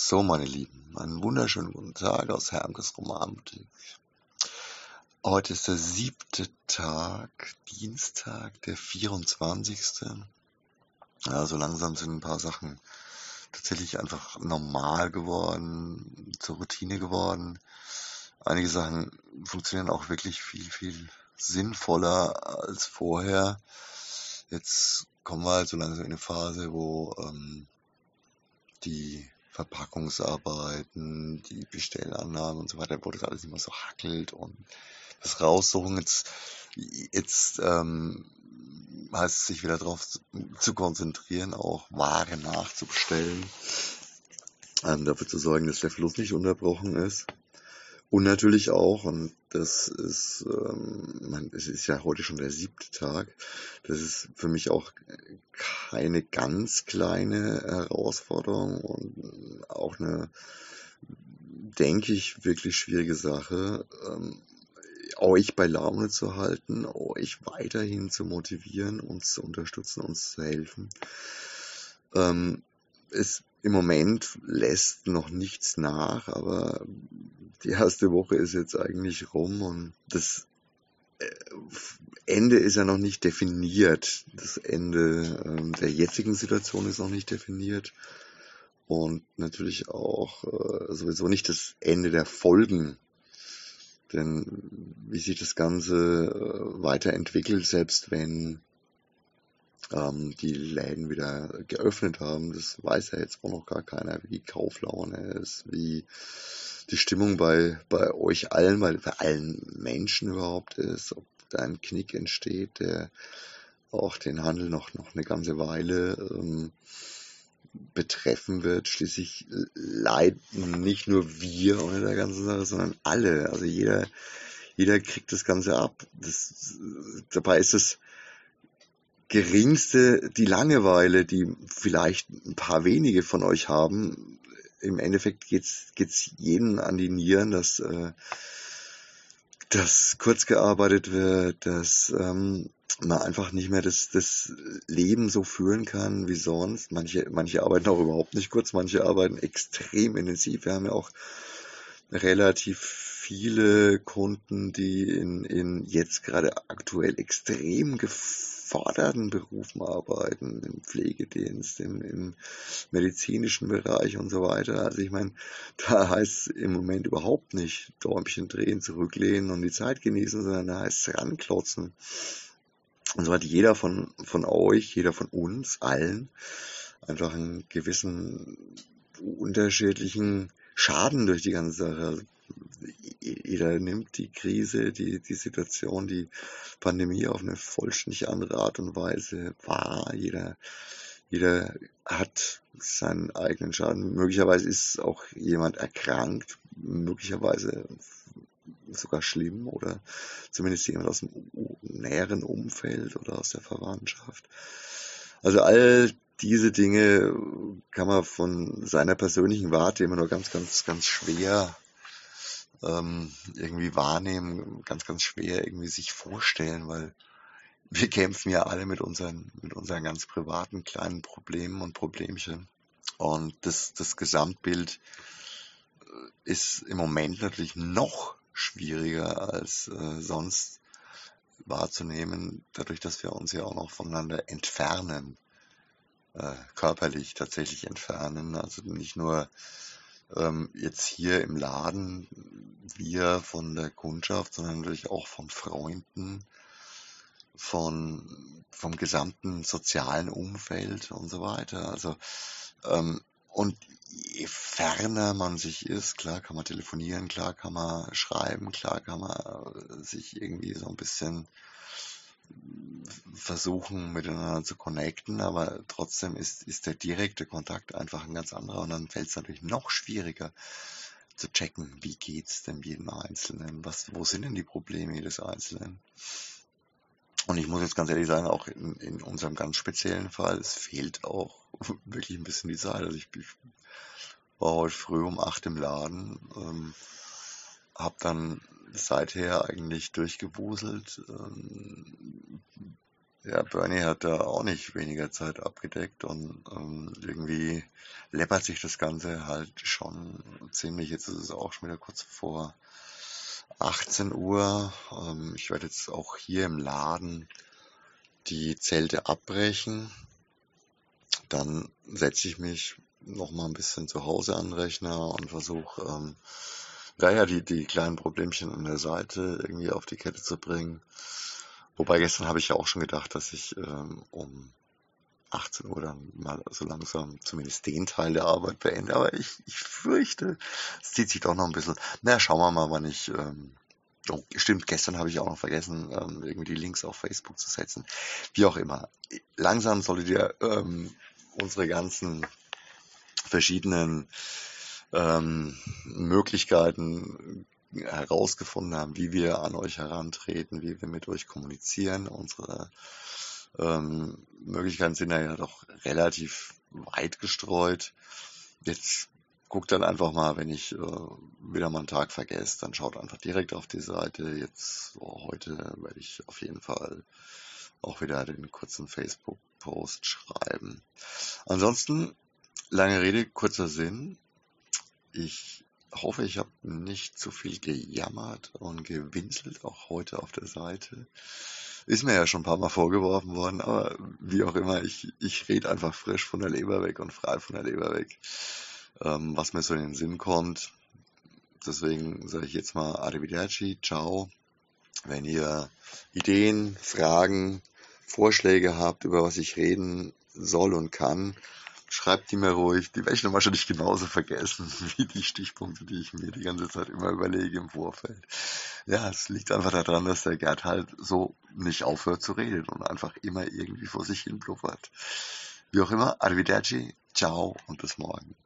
So, meine Lieben, einen wunderschönen guten Tag aus Hermkes Romanboutique. Heute ist der siebte Tag, Dienstag, der 24. Ja, so langsam sind ein paar Sachen tatsächlich einfach normal geworden, zur Routine geworden. Einige Sachen funktionieren auch wirklich viel, viel sinnvoller als vorher. Jetzt kommen wir halt so langsam in eine Phase, wo ähm, die Verpackungsarbeiten, die Bestellannahmen und so weiter, wo das alles immer so hackelt und das Raussuchen jetzt, jetzt ähm, heißt es sich wieder darauf zu, zu, konzentrieren, auch Ware nachzubestellen, ähm, dafür zu sorgen, dass der Fluss nicht unterbrochen ist. Und natürlich auch, und das ist, ähm, man, es ist ja heute schon der siebte Tag, das ist für mich auch keine ganz kleine Herausforderung und auch eine, denke ich, wirklich schwierige Sache, ähm, euch bei Laune zu halten, euch weiterhin zu motivieren, uns zu unterstützen, uns zu helfen. Ähm, es im Moment lässt noch nichts nach, aber die erste Woche ist jetzt eigentlich rum und das äh, Ende ist ja noch nicht definiert. Das Ende ähm, der jetzigen Situation ist noch nicht definiert. Und natürlich auch äh, sowieso nicht das Ende der Folgen. Denn wie sich das Ganze äh, weiterentwickelt, selbst wenn ähm, die Läden wieder geöffnet haben. Das weiß ja jetzt auch noch gar keiner, wie die Kauflaune ist, wie die Stimmung bei, bei euch allen, bei, bei allen Menschen überhaupt ist, ob da ein Knick entsteht, der auch den Handel noch, noch eine ganze Weile ähm, betreffen wird. Schließlich leiden nicht nur wir unter der ganzen Sache, sondern alle. Also jeder, jeder kriegt das Ganze ab. Das, dabei ist es geringste die Langeweile, die vielleicht ein paar wenige von euch haben. Im Endeffekt geht's geht's jedem an die Nieren, dass äh, dass kurz gearbeitet wird, dass ähm, man einfach nicht mehr das, das Leben so führen kann wie sonst. Manche, manche arbeiten auch überhaupt nicht kurz, manche arbeiten extrem intensiv. Wir haben ja auch relativ viele Kunden, die in, in jetzt gerade aktuell extrem geforderten Berufen arbeiten, im Pflegedienst, im, im medizinischen Bereich und so weiter. Also ich meine, da heißt es im Moment überhaupt nicht Däumchen drehen, zurücklehnen und die Zeit genießen, sondern da heißt es ranklotzen. Und so hat jeder von, von euch, jeder von uns, allen, einfach einen gewissen unterschiedlichen Schaden durch die ganze Sache. Jeder nimmt die Krise, die, die Situation, die Pandemie auf eine vollständig andere Art und Weise wahr. Jeder, jeder hat seinen eigenen Schaden. Möglicherweise ist auch jemand erkrankt, möglicherweise sogar schlimm oder zumindest jemand aus dem näheren Umfeld oder aus der Verwandtschaft. Also all diese Dinge kann man von seiner persönlichen Warte immer nur ganz, ganz, ganz schwer ähm, irgendwie wahrnehmen, ganz, ganz schwer irgendwie sich vorstellen, weil wir kämpfen ja alle mit unseren, mit unseren ganz privaten kleinen Problemen und Problemchen. Und das, das Gesamtbild äh, ist im Moment natürlich noch schwieriger als äh, sonst wahrzunehmen, dadurch, dass wir uns ja auch noch voneinander entfernen, äh, körperlich tatsächlich entfernen. Also nicht nur ähm, jetzt hier im Laden wir von der Kundschaft, sondern natürlich auch von Freunden, von vom gesamten sozialen Umfeld und so weiter. Also ähm, und je ferner man sich ist, klar kann man telefonieren, klar kann man schreiben, klar kann man sich irgendwie so ein bisschen versuchen miteinander zu connecten, aber trotzdem ist, ist der direkte Kontakt einfach ein ganz anderer und dann fällt es natürlich noch schwieriger zu checken, wie geht's denn jedem Einzelnen, was, wo sind denn die Probleme jedes Einzelnen. Und ich muss jetzt ganz ehrlich sagen, auch in, in unserem ganz speziellen Fall, es fehlt auch wirklich ein bisschen die Zeit. Also ich, ich war heute früh um acht im Laden, ähm, habe dann seither eigentlich durchgewuselt, ähm, Ja, Bernie hat da auch nicht weniger Zeit abgedeckt und ähm, irgendwie läppert sich das Ganze halt schon ziemlich. Jetzt ist es auch schon wieder kurz vor 18 Uhr. Ähm, ich werde jetzt auch hier im Laden die Zelte abbrechen. Dann setze ich mich noch mal ein bisschen zu Hause an den Rechner und versuche, ähm, ja, die, die kleinen Problemchen an der Seite irgendwie auf die Kette zu bringen. Wobei gestern habe ich ja auch schon gedacht, dass ich ähm, um 18 Uhr dann mal so langsam zumindest den Teil der Arbeit beende. Aber ich, ich fürchte, es zieht sich doch noch ein bisschen. Na, schauen wir mal, wann ich. Ähm, oh, stimmt, gestern habe ich auch noch vergessen, ähm, irgendwie die Links auf Facebook zu setzen. Wie auch immer. Langsam solltet ihr ähm, unsere ganzen verschiedenen ähm, Möglichkeiten herausgefunden haben, wie wir an euch herantreten, wie wir mit euch kommunizieren. Unsere ähm, Möglichkeiten sind ja doch relativ weit gestreut. Jetzt guckt dann einfach mal, wenn ich äh, wieder mal einen Tag vergesse, dann schaut einfach direkt auf die Seite. Jetzt oh, heute werde ich auf jeden Fall auch wieder den kurzen Facebook-Post schreiben. Ansonsten, lange Rede, kurzer Sinn. Ich hoffe, ich habe nicht zu viel gejammert und gewinselt, auch heute auf der Seite. Ist mir ja schon ein paar Mal vorgeworfen worden, aber wie auch immer, ich, ich rede einfach frisch von der Leber weg und frei von der Leber weg, ähm, was mir so in den Sinn kommt. Deswegen sage ich jetzt mal Arrivederci, ciao. Wenn ihr Ideen, Fragen, Vorschläge habt, über was ich reden soll und kann, schreibt die mir ruhig. Die werde ich dann wahrscheinlich genauso vergessen wie die Stichpunkte, die ich mir die ganze Zeit immer überlege im Vorfeld. Ja, es liegt einfach daran, dass der Gerd halt so nicht aufhört zu reden und einfach immer irgendwie vor sich hin blubbert. Wie auch immer, arrivederci, ciao und bis morgen.